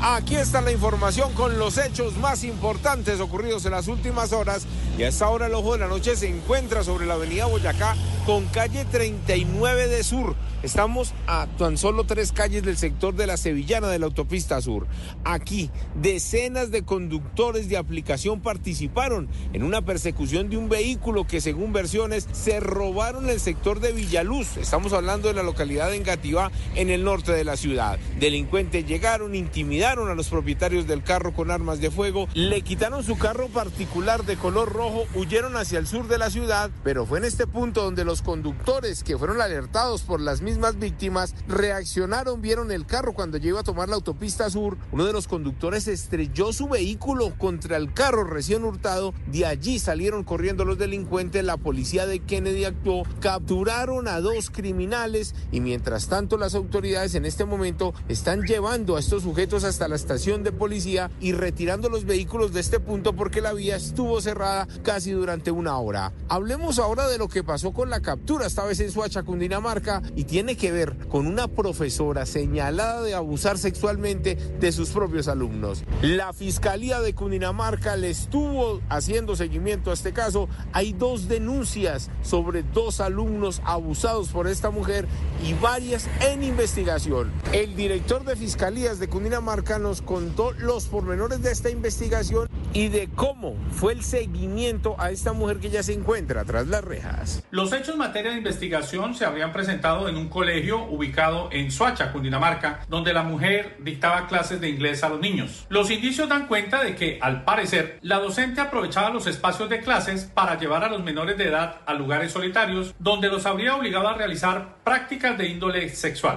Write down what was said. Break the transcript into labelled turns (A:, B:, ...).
A: Aquí está la información con los hechos más importantes ocurridos en las últimas horas y a esta hora el ojo de la noche se encuentra sobre la avenida Boyacá con calle 39 de Sur. Estamos a tan solo tres calles del sector de la Sevillana de la autopista Sur. Aquí, decenas de conductores de aplicación participaron en una persecución de un vehículo que, según versiones, se robaron el sector de Villaluz. Estamos hablando de la localidad de Engativá, en el norte de la ciudad. Delincuentes llegaron, intimidaron a los propietarios del carro con armas de fuego, le quitaron su carro particular de color rojo, huyeron hacia el sur de la ciudad, pero fue en este punto donde los conductores que fueron alertados por las mismas víctimas reaccionaron, vieron el carro cuando llegó a tomar la autopista sur. Uno de los conductores estrelló su vehículo contra el carro recién hurtado. De allí salieron corriendo los delincuentes. La policía de Kennedy actuó, capturaron a dos criminales y mientras tanto las autoridades en este momento están llevando a estos sujetos hasta la estación de policía y retirando los vehículos de este punto porque la vía estuvo cerrada casi durante una hora. Hablemos ahora de lo que pasó con la captura, esta vez en Suacha, Cundinamarca, y tiene que ver con una profesora señalada de abusar sexualmente de sus propios alumnos. La Fiscalía de Cundinamarca le estuvo haciendo seguimiento a este caso. Hay dos denuncias sobre dos alumnos abusados por esta mujer y varias en investigación. El director de Fiscalías de Cundinamarca nos contó los pormenores de esta investigación y de cómo fue el seguimiento a esta mujer que ya se encuentra tras las rejas.
B: Los hechos en materia de investigación se habrían presentado en un colegio ubicado en Soacha, Cundinamarca, donde la mujer dictaba clases de inglés a los niños. Los indicios dan cuenta de que, al parecer, la docente aprovechaba los espacios de clases para llevar a los menores de edad a lugares solitarios donde los habría obligado a realizar prácticas de índole sexual.